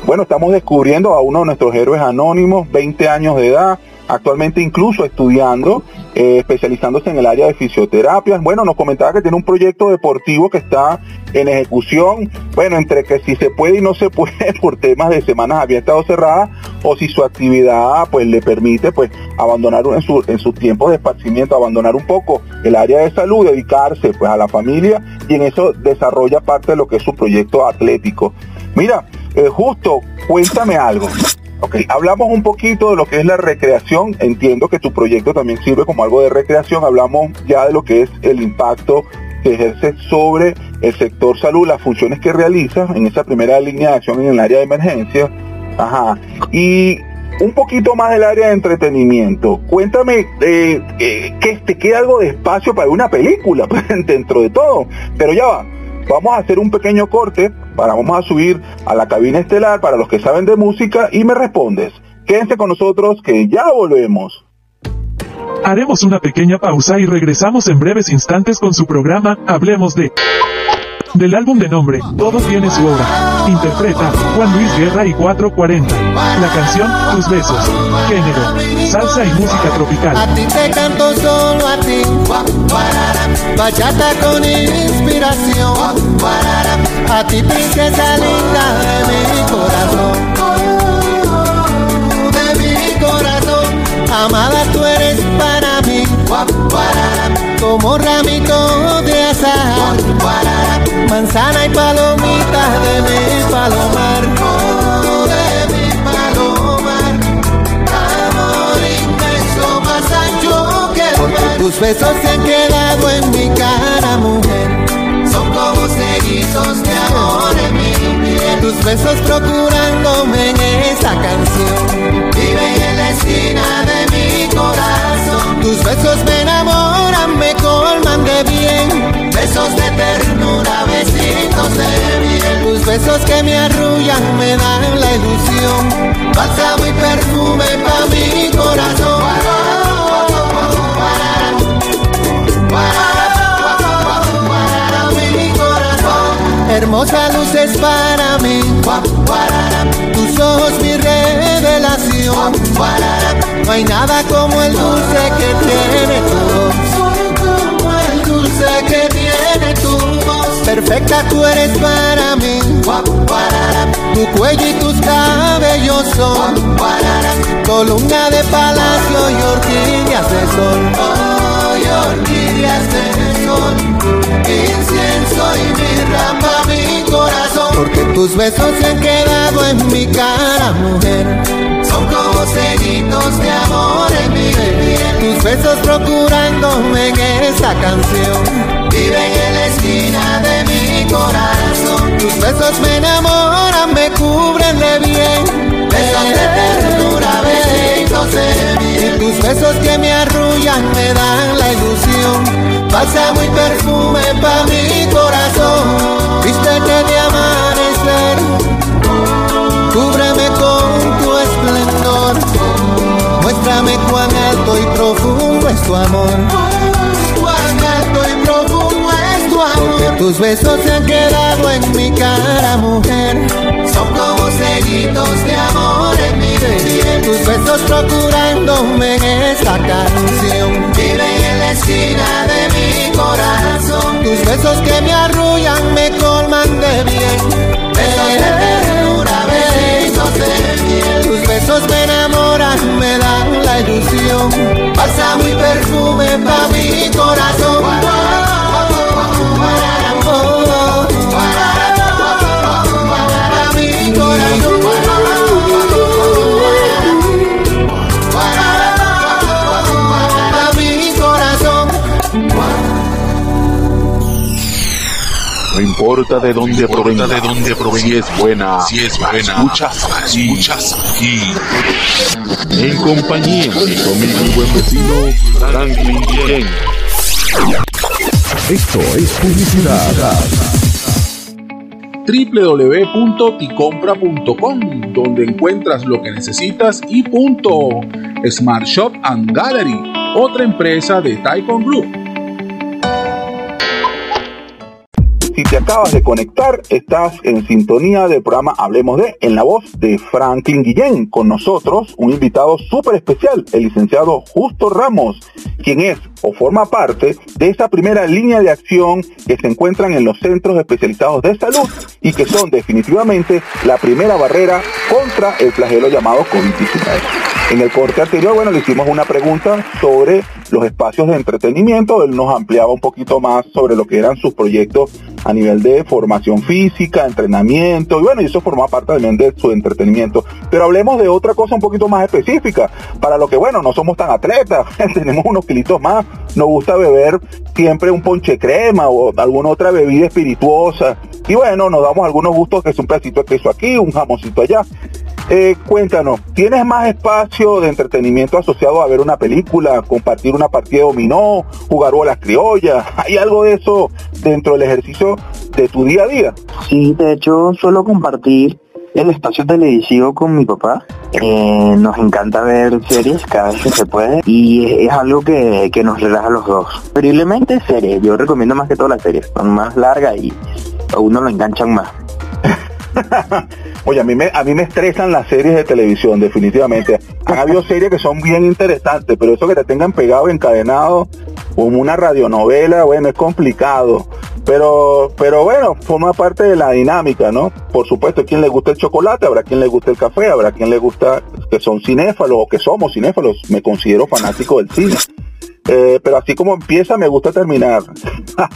Bueno, estamos descubriendo a uno de nuestros héroes anónimos, 20 años de edad, actualmente incluso estudiando, eh, especializándose en el área de fisioterapia. Bueno, nos comentaba que tiene un proyecto deportivo que está en ejecución, bueno, entre que si se puede y no se puede por temas de semanas abiertas o cerradas, o si su actividad pues le permite pues abandonar en, su, en sus tiempos de esparcimiento, abandonar un poco el área de salud, dedicarse pues a la familia y en eso desarrolla parte de lo que es su proyecto atlético. Mira, eh, justo, cuéntame algo. Ok, hablamos un poquito de lo que es la recreación. Entiendo que tu proyecto también sirve como algo de recreación. Hablamos ya de lo que es el impacto que ejerce sobre el sector salud, las funciones que realiza en esa primera línea de acción en el área de emergencia. Ajá. Y un poquito más del área de entretenimiento. Cuéntame eh, eh, que te queda algo de espacio para una película dentro de todo. Pero ya va. Vamos a hacer un pequeño corte para vamos a subir a la cabina estelar para los que saben de música y me respondes. Quédense con nosotros que ya volvemos. Haremos una pequeña pausa y regresamos en breves instantes con su programa Hablemos de... Del álbum de nombre, Todo tiene su obra. Interpreta Juan Luis Guerra y 440. La canción, Tus besos. Género, salsa y música tropical. A ti te canto solo a ti. Bachata con inspiración. A ti princesa linda de mi corazón. Tus besos se han quedado en mi cara, mujer. Son como seguidos de amor en mi piel. Tus besos procurándome en esa canción. Viven en la esquina de mi corazón. Tus besos me enamoran, me colman de bien besos de ternura, besitos de miel. Besos que me arrullan me dan la ilusión. Bálsamo y perfume pa' mi corazón. Hermosa luz es para mí, tus ojos mi revelación. No hay nada como el dulce que tiene tu dulce que tiene tu voz. Perfecta tú eres para mí. Tu cuello y tus cabellos son columna de palacio y orquídeas de sol. Oh, orquídeas de sol. Incienso y mi rama, mi corazón. Porque tus besos se han quedado en mi cara, mujer son como cenitos de amor en mi piel. Tus besos procurándome en esta canción. Viven en la esquina de mi corazón. Tus besos me enamoran, me cubren de bien. Besos de ternura, besitos de miel. Tus besos que me arrullan me dan la ilusión. Pasa muy perfume pa' mi corazón. Viste que de amanecer. Cúbreme con tu Muéstrame cuán alto y profundo es tu amor. Tus besos se han quedado en mi cara, mujer. Son como sellitos de amor en mi piel. Tus besos procurándome en esta canción. Viven en la esquina de mi corazón. Tus besos que me arrullan me colman de bien. Besos de ternura, besos de miel. Tus besos me enamoran, me dan la ilusión. Pasa mi perfume pa' mi corazón. Importa de dónde provenga, de dónde provenga, si es buena, si es buena, escuchas aquí, escuchas aquí. En compañía de conmigo buen vecino, Franklin Guillén. Esto es publicidad. www.ticompra.com, donde encuentras lo que necesitas y punto. Smart Shop and Gallery, otra empresa de Taikon Group. Acabas de conectar, estás en sintonía del programa Hablemos de, en la voz de Franklin Guillén. Con nosotros, un invitado súper especial, el licenciado Justo Ramos, quien es o forma parte de esa primera línea de acción que se encuentran en los centros especializados de salud y que son definitivamente la primera barrera contra el flagelo llamado COVID-19. En el corte anterior, bueno, le hicimos una pregunta sobre los espacios de entretenimiento. Él nos ampliaba un poquito más sobre lo que eran sus proyectos a nivel de formación física, entrenamiento, y bueno, y eso forma parte también de su entretenimiento. Pero hablemos de otra cosa un poquito más específica, para lo que, bueno, no somos tan atletas, tenemos unos kilitos más, nos gusta beber siempre un ponche crema o alguna otra bebida espirituosa, y bueno, nos damos algunos gustos que es un pedacito de queso aquí, un jamoncito allá. Eh, cuéntanos, ¿tienes más espacio de entretenimiento asociado a ver una película, compartir una partida de dominó, jugar bolas criollas? ¿Hay algo de eso dentro del ejercicio de tu día a día? Sí, de hecho suelo compartir el espacio televisivo con mi papá. Eh, nos encanta ver series cada vez que se puede y es, algo que, que, nos relaja a los dos. Preferiblemente series, yo recomiendo más que todas las series, son más largas y a uno lo enganchan más. Oye, a mí, me, a mí me estresan las series de televisión, definitivamente. Han habido series que son bien interesantes, pero eso que te tengan pegado, encadenado, como una radionovela, bueno, es complicado. Pero, pero bueno, forma parte de la dinámica, ¿no? Por supuesto, quien le gusta el chocolate, habrá quien le gusta el café, habrá quien le gusta que son cinéfalos o que somos cinéfalos. Me considero fanático del cine. Eh, pero así como empieza, me gusta terminar.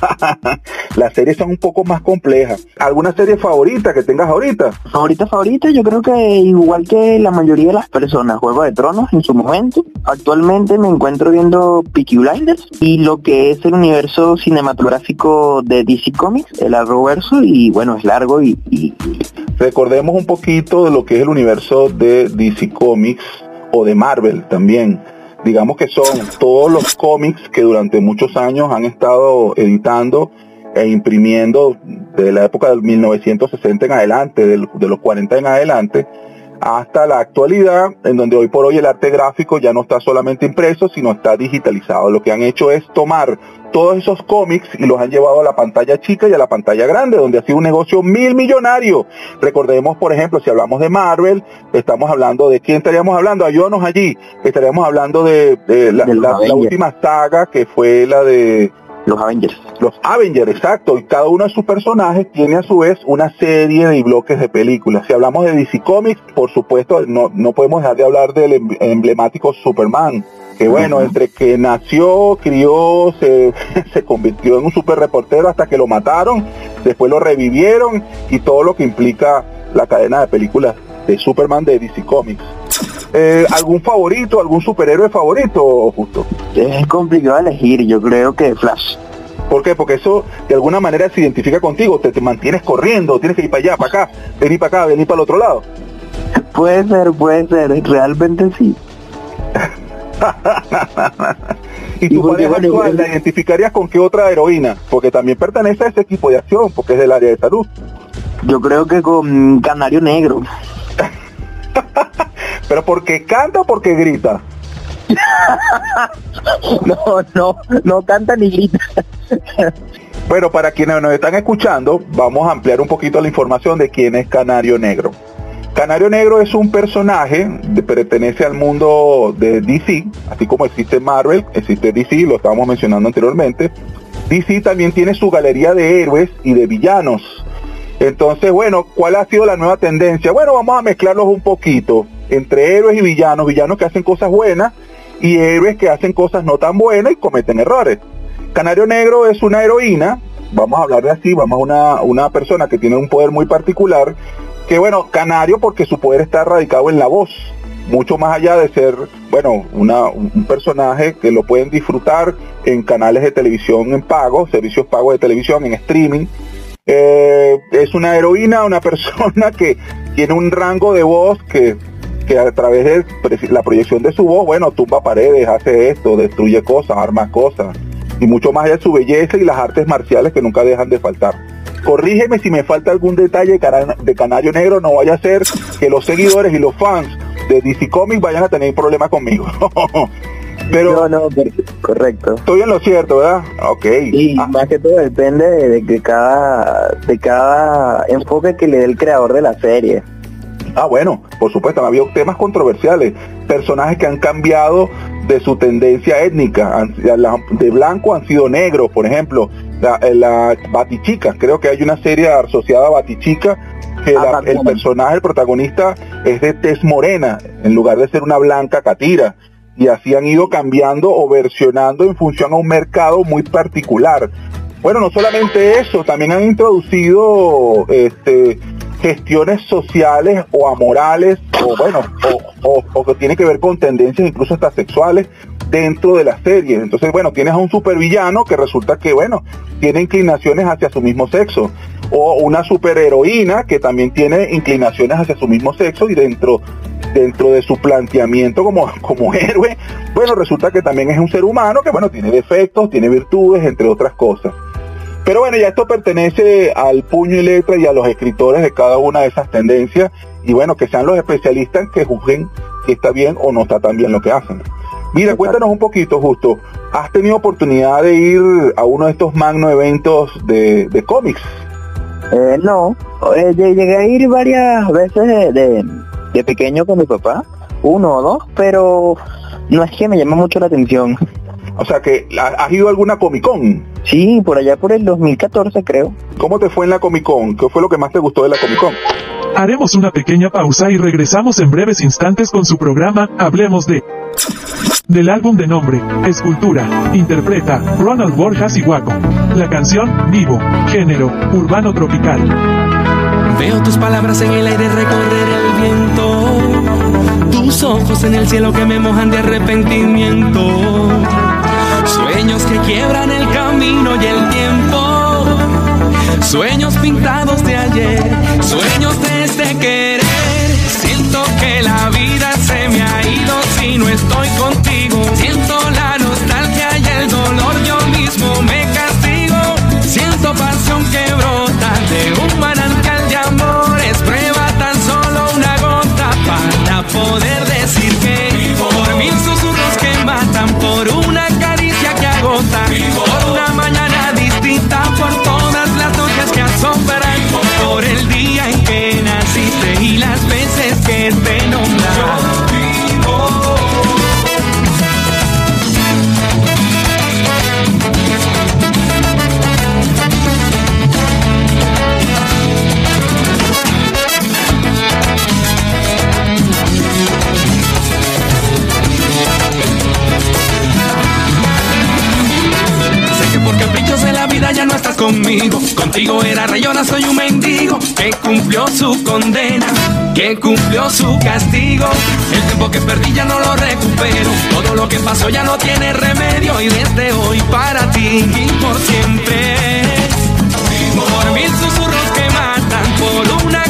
Las series son un poco más complejas. ¿Alguna serie favorita que tengas ahorita? Favorita, favorita, yo creo que igual que la mayoría de las personas, Juego de Tronos en su momento. Actualmente me encuentro viendo Peaky Blinders y lo que es el universo cinematográfico de DC Comics, el Arrowverso, y bueno, es largo y, y... Recordemos un poquito de lo que es el universo de DC Comics o de Marvel también digamos que son todos los cómics que durante muchos años han estado editando e imprimiendo de la época del 1960 en adelante, de los 40 en adelante, hasta la actualidad, en donde hoy por hoy el arte gráfico ya no está solamente impreso, sino está digitalizado. Lo que han hecho es tomar todos esos cómics y los han llevado a la pantalla chica y a la pantalla grande, donde ha sido un negocio mil millonario. Recordemos, por ejemplo, si hablamos de Marvel, estamos hablando de quién estaríamos hablando, ayúdanos allí, estaríamos hablando de, la, la última saga que fue la de los Avengers. Los Avengers, exacto. Y cada uno de sus personajes tiene a su vez una serie de bloques de películas. Si hablamos de DC Comics, por supuesto, no, no podemos dejar de hablar del em, emblemático Superman. Que bueno, entre que nació, crió, se, se convirtió en un super reportero hasta que lo mataron, después lo revivieron y todo lo que implica la cadena de películas de Superman de DC Comics. Eh, ¿Algún favorito, algún superhéroe favorito, justo? Es complicado elegir, yo creo que Flash. ¿Por qué? Porque eso de alguna manera se identifica contigo, te, te mantienes corriendo, tienes que ir para allá, para acá, venir para acá, venir para el otro lado. Puede ser, puede ser, realmente sí. ¿Y tu pareja actual la identificarías con qué otra heroína? Porque también pertenece a ese equipo de acción, porque es del área de salud. Yo creo que con Canario Negro. ¿Pero porque canta o porque grita? no, no, no canta ni grita. bueno, para quienes nos están escuchando, vamos a ampliar un poquito la información de quién es Canario Negro. Canario Negro es un personaje que pertenece al mundo de DC, así como existe Marvel, existe DC, lo estábamos mencionando anteriormente. DC también tiene su galería de héroes y de villanos. Entonces, bueno, ¿cuál ha sido la nueva tendencia? Bueno, vamos a mezclarlos un poquito entre héroes y villanos, villanos que hacen cosas buenas y héroes que hacen cosas no tan buenas y cometen errores. Canario Negro es una heroína, vamos a hablar de así, vamos a una, una persona que tiene un poder muy particular, que bueno, Canario porque su poder está radicado en la voz, mucho más allá de ser, bueno, una, un personaje que lo pueden disfrutar en canales de televisión en pago, servicios pagos de televisión, en streaming, Eh, es una heroína, una persona que tiene un rango de voz que, que a través de la proyección de su voz, bueno, tumba paredes, hace esto, destruye cosas, arma cosas, y mucho más allá de su belleza y las artes marciales que nunca dejan de faltar. Corrígeme si me falta algún detalle de Canario Negro, no vaya a ser que los seguidores y los fans de DC Comics vayan a tener problemas conmigo. Pero no, no, correcto. Estoy en lo cierto, ¿verdad? Ok. Y ah. más que todo depende de, que cada de cada enfoque que le dé el creador de la serie. Ah, bueno, por supuesto, ha habido temas controversiales, personajes que han cambiado de su tendencia étnica, de blanco han sido negros, por ejemplo, la, la Batichica, creo que hay una serie asociada a Batichica que el personaje, el protagonista es de tez morena, en lugar de ser una blanca catira y así han ido cambiando o versionando en función a un mercado muy particular. Bueno, no solamente eso, también han introducido este, gestiones sociales o amorales o bueno, o, que tiene que ver con tendencias incluso hasta sexuales dentro de la serie. Entonces, bueno, tienes a un supervillano que resulta que, bueno, tiene inclinaciones hacia su mismo sexo. O una superheroína que también tiene inclinaciones hacia su mismo sexo y dentro dentro de su planteamiento como, como héroe, bueno, resulta que también es un ser humano que, bueno, tiene defectos, tiene virtudes, entre otras cosas. Pero bueno, ya esto pertenece al puño y letra y a los escritores de cada una de esas tendencias y bueno, que sean los especialistas que juzguen si está bien o no está tan bien lo que hacen. Mira, cuéntanos un poquito, justo. ¿Has tenido oportunidad de ir a uno de estos magno eventos de, cómics? Eh, no, eh, llegué a ir varias veces de, de pequeño con mi papá, uno o dos, pero no es que me llama mucho la atención. O sea que, ¿has ido a alguna Comic Con? Sí, por allá por el 2014 creo. ¿Cómo te fue en la Comic Con? ¿Qué fue lo que más te gustó de la Comic Con? Haremos una pequeña pausa y regresamos en breves instantes con su programa Hablemos de... Del álbum de nombre, Escultura, interpreta Ronald Borjas y Waco. La canción, Vivo, género, urbano tropical. Veo tus palabras en el aire recorrer el viento, tus ojos en el cielo que me mojan de arrepentimiento, que quiebran el camino y el tiempo, sueños pintados de ayer, sueños de este querer. Siento que la vida se me ha ido si no estoy contigo. Contigo era rayona, soy un mendigo que cumplió su condena, que cumplió su castigo. El tiempo que perdí ya no lo recupero. Todo lo que pasó ya no tiene remedio. Y desde hoy para ti y por siempre. Por mil susurros que matan, por una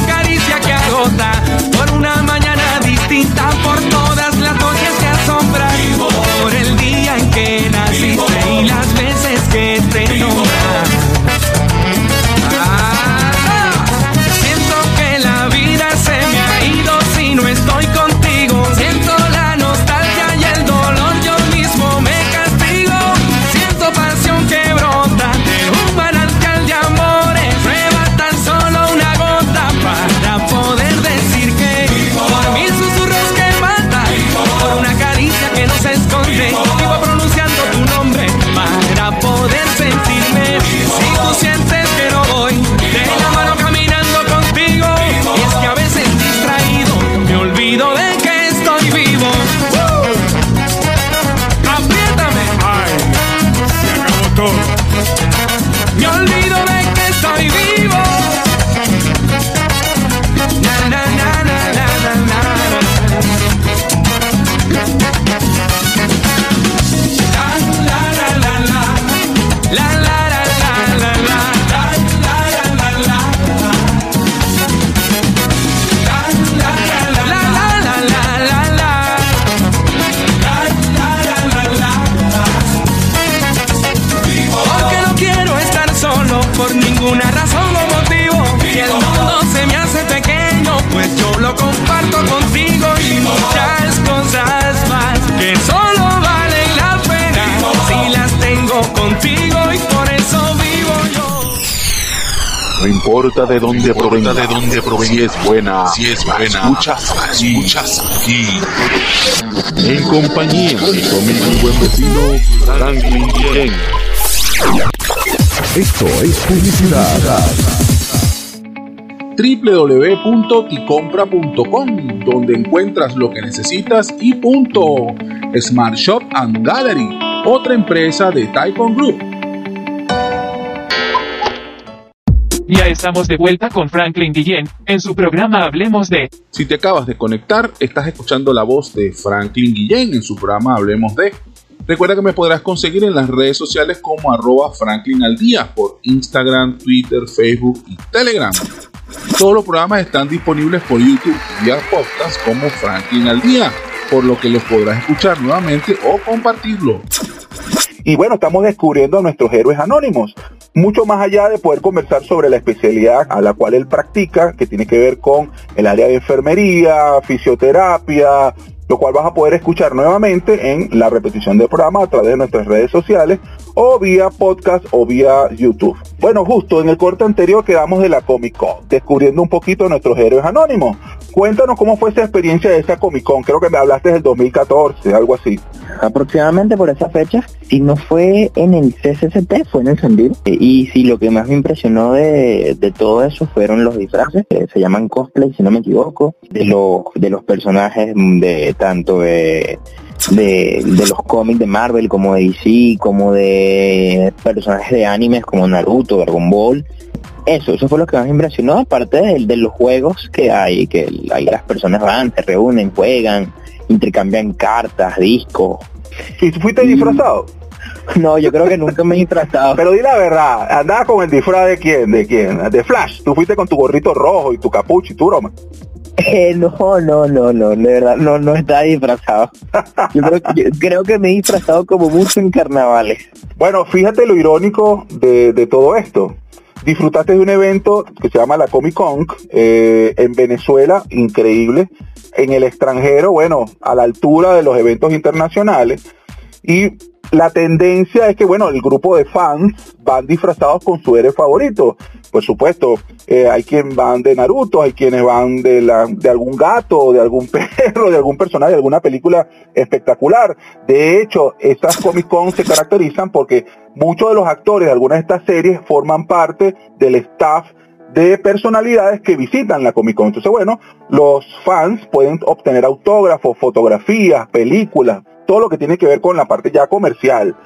importa de dónde provenga, de dónde provenga, si es buena, si es buena, escuchas aquí, escuchas aquí. En compañía de conmigo mi buen vecino Franklin Bien. Esto es publicidad www.ticompra.com, donde encuentras lo que necesitas y punto. Smart Shop and Gallery, otra empresa de Taikon Group. Ya estamos de vuelta con Franklin Guillén en su programa Hablemos de. Si te acabas de conectar, estás escuchando la voz de Franklin Guillén en su programa Hablemos de. Recuerda que me podrás conseguir en las redes sociales como arroba Franklin al por Instagram, Twitter, Facebook y Telegram. Todos los programas están disponibles por YouTube vía podcast como Franklin al día, por lo que los podrás escuchar nuevamente o compartirlo. Y bueno, estamos descubriendo a nuestros héroes anónimos. Mucho más allá de poder conversar sobre la especialidad a la cual él practica, que tiene que ver con el área de enfermería, fisioterapia, lo cual vas a poder escuchar nuevamente en la repetición del programa a través de nuestras redes sociales o vía podcast o vía YouTube. Bueno, justo en el corte anterior quedamos de la Comic Con, descubriendo un poquito nuestros héroes anónimos. Cuéntanos cómo fue esa experiencia de esa Comic Con, creo que me hablaste del 2014, algo así. Aproximadamente por esa fecha, si no fue en el CCCT, fue en el Sendero. Y si lo que más me impresionó de, de todo eso fueron los disfraces, que se llaman cosplay, si no me equivoco, de los, de los personajes de tanto de de, de, los cómics de Marvel, como de DC, como de personajes de animes como Naruto, Dragon Ball. Eso, eso fue lo que más me impresionó, aparte de, de los juegos que hay, que ahí las personas van, se reúnen, juegan, intercambian cartas, discos. ¿Y tú fuiste disfrazado? No, yo creo que nunca me he disfrazado. Pero di la verdad, andaba con el disfraz de quién, de quién, de Flash. Tú fuiste con tu gorrito rojo y tu capucho y tu broma. Eh, no, no, no, no, de verdad, no, no está disfrazado. Yo creo, yo creo, que me he disfrazado como mucho en carnavales. Bueno, fíjate lo irónico de, de todo esto. Disfrutaste de un evento que se llama la Comic Con eh, en Venezuela, increíble. En el extranjero, bueno, a la altura de los eventos internacionales. Y la tendencia es que, bueno, el grupo de fans van disfrazados con su héroe favorito. Por supuesto, eh, hay quien van de Naruto, hay quienes van de, la, de algún gato, de algún perro, de algún personaje, de alguna película espectacular. De hecho, estas Comic Con se caracterizan porque muchos de los actores de algunas de estas series forman parte del staff de personalidades que visitan la Comic Con. Entonces, bueno, los fans pueden obtener autógrafos, fotografías, películas, todo lo que tiene que ver con la parte ya comercial.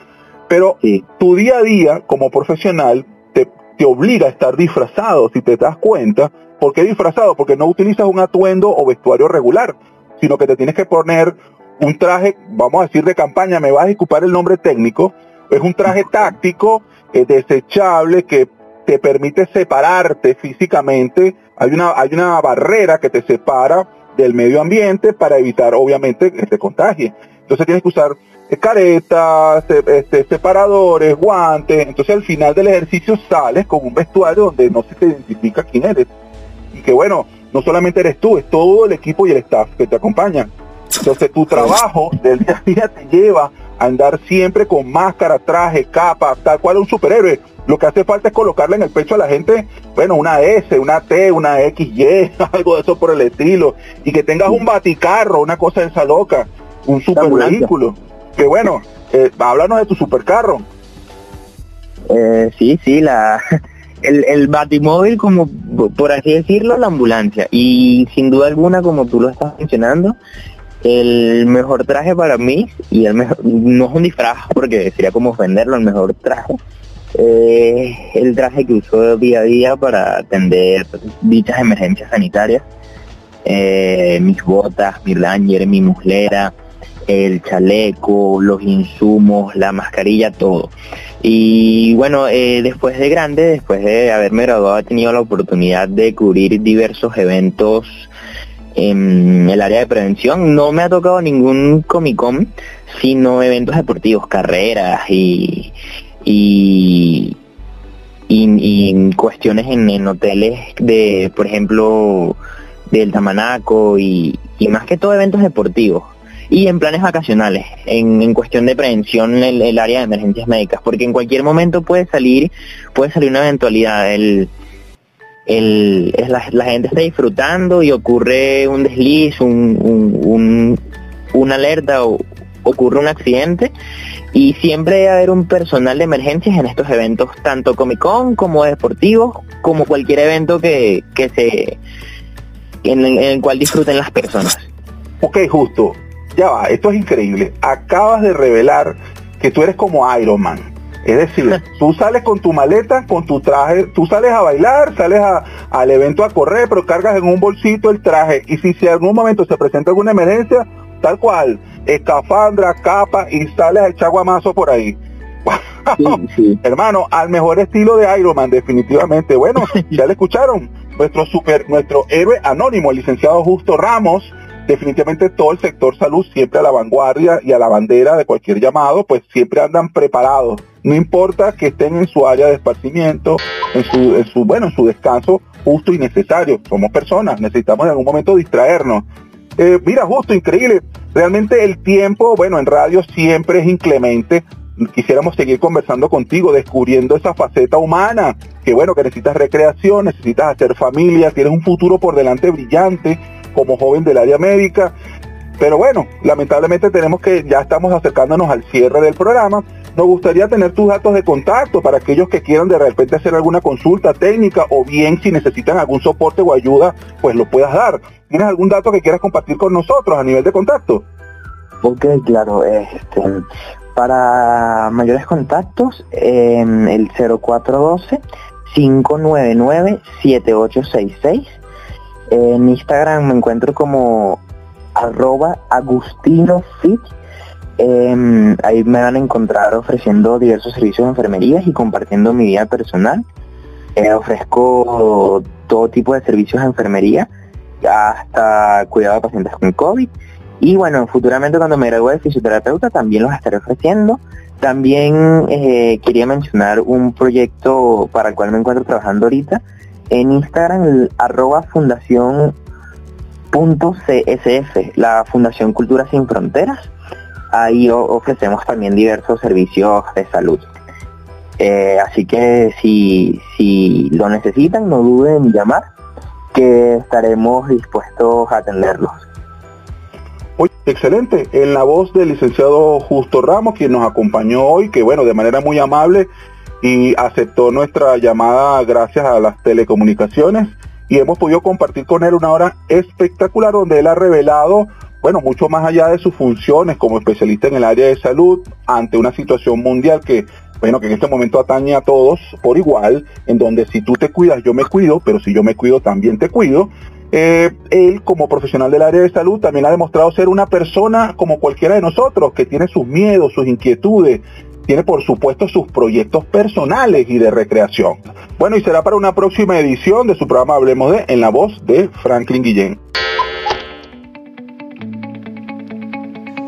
Pero tu día a día como profesional te, te obliga a estar disfrazado, si te das cuenta. ¿Por qué disfrazado? Porque no utilizas un atuendo o vestuario regular, sino que te tienes que poner un traje, vamos a decir de campaña, me vas a disculpar el nombre técnico, es un traje táctico, eh, desechable, que te permite separarte físicamente. Hay una, hay una barrera que te separa del medio ambiente para evitar, obviamente, que te contagie. Entonces tienes que usar caretas, este, separadores, guantes. Entonces al final del ejercicio sales con un vestuario donde no se te identifica quién eres. Y que bueno, no solamente eres tú, es todo el equipo y el staff que te acompañan. Entonces tu trabajo del día a día te lleva a andar siempre con máscara, traje, capa, tal cual un superhéroe. Lo que hace falta es colocarle en el pecho a la gente, bueno, una S, una T, una XY, algo de eso por el estilo. Y que tengas un baticarro, una cosa de esa loca un super vehículo. Que bueno, eh, háblanos de tu supercarro. Eh, sí, sí, la el, el batimóvil como por así decirlo, la ambulancia. Y sin duda alguna, como tú lo estás mencionando, el mejor traje para mí, y el mejor, no es un disfraz porque sería como ofenderlo, el mejor traje, eh, el traje que uso día a día para atender dichas emergencias sanitarias. Eh, mis botas, mi ranger, mi muslera, el chaleco, los insumos, la mascarilla, todo. Y bueno, eh, después de grande, después de haberme graduado, he tenido la oportunidad de cubrir diversos eventos en el área de prevención. No me ha tocado ningún Comic Con, sino eventos deportivos, carreras y, y, cuestiones en, hoteles de, por ejemplo, del Tamanaco y más que todo eventos deportivos y en planes vacacionales, en, en cuestión de prevención en el, área de emergencias médicas, porque en cualquier momento puede salir, puede salir una eventualidad. El, el, la, gente está disfrutando y ocurre un desliz, un, un, un- una alerta o ocurre un accidente y siempre debe haber un personal de emergencias en estos eventos, tanto Comic Con como deportivos, como cualquier evento que, que se el, en el cual disfruten las personas. Ok, justo. Ya va, esto es increíble. Acabas de revelar que tú eres como Iron Man. Es decir, tú sales con tu maleta, con tu traje, tú sales a bailar, sales a- al evento a correr, pero cargas en un bolsito el traje. Y si, si en algún momento se presenta alguna emergencia, tal cual, escafandra, capa y sales a echar guamazo por ahí. Hermano, al mejor estilo de Iron Man, definitivamente. Bueno, ya le escucharon. Nuestro super, nuestro héroe anónimo, el licenciado Justo Ramos, definitivamente todo el sector salud siempre a la vanguardia y a la bandera de cualquier llamado, pues siempre andan preparados. No importa que estén en su área de esparcimiento, en su, en su, bueno, en su descanso justo y necesario. Somos personas, necesitamos en algún momento distraernos. Eh, mira, justo, increíble. Realmente el tiempo, bueno, en radio siempre es inclemente. Quisiéramos seguir conversando contigo, descubriendo esa faceta humana, que bueno, que necesitas recreación, necesitas hacer familia, tienes un futuro por delante brillante como joven del área médica. Pero bueno, lamentablemente tenemos que, ya estamos acercándonos al cierre del programa. Nos gustaría tener tus datos de contacto para aquellos que quieran de repente hacer alguna consulta técnica o bien si necesitan algún soporte o ayuda, pues lo puedas dar. ¿Tienes algún dato que quieras compartir con nosotros a nivel de contacto? Ok, claro, este, para mayores contactos, en el 0412-599-7866. En Instagram me encuentro como arroba agustinofit. Em, ahí me van a encontrar ofreciendo diversos servicios de enfermería y compartiendo mi vida personal. Eh, ofrezco todo tipo de servicios de enfermería, hasta cuidado de pacientes con COVID. Y bueno, futuramente cuando me gradúe de fisioterapeuta también los estaré ofreciendo. También eh, quería mencionar un proyecto para el cual me encuentro trabajando ahorita en Instagram, arroba fundación punto CSF, la Fundación Cultura Sin Fronteras. Ahí ofrecemos también diversos servicios de salud. Eh, así que si, si lo necesitan, no duden en llamar, que estaremos dispuestos a atenderlos. Excelente. En la voz del licenciado Justo Ramos, quien nos acompañó hoy, que bueno, de manera muy amable y aceptó nuestra llamada gracias a las telecomunicaciones y hemos podido compartir con él una hora espectacular donde él ha revelado, bueno, mucho más allá de sus funciones como especialista en el área de salud ante una situación mundial que, bueno, que en este momento atañe a todos por igual, en donde si tú te cuidas, yo me cuido, pero si yo me cuido, también te cuido. Eh, él como profesional del área de salud también ha demostrado ser una persona como cualquiera de nosotros, que tiene sus miedos, sus inquietudes, tiene por supuesto sus proyectos personales y de recreación. Bueno, y será para una próxima edición de su programa Hablemos de en la voz de Franklin Guillén.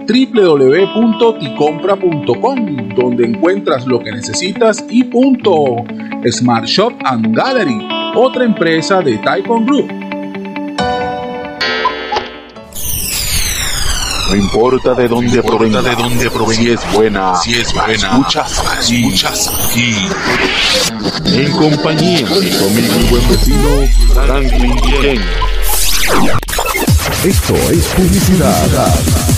www.ticompra.com, donde encuentras lo que necesitas y punto. Smart Shop and Gallery, otra empresa de Taikon Group. No importa de dónde provenga, de dónde provenga, si es buena, si es buena, escuchas aquí, escuchas aquí. En compañía de conmigo mi buen vecino Franklin. Esto es publicidad.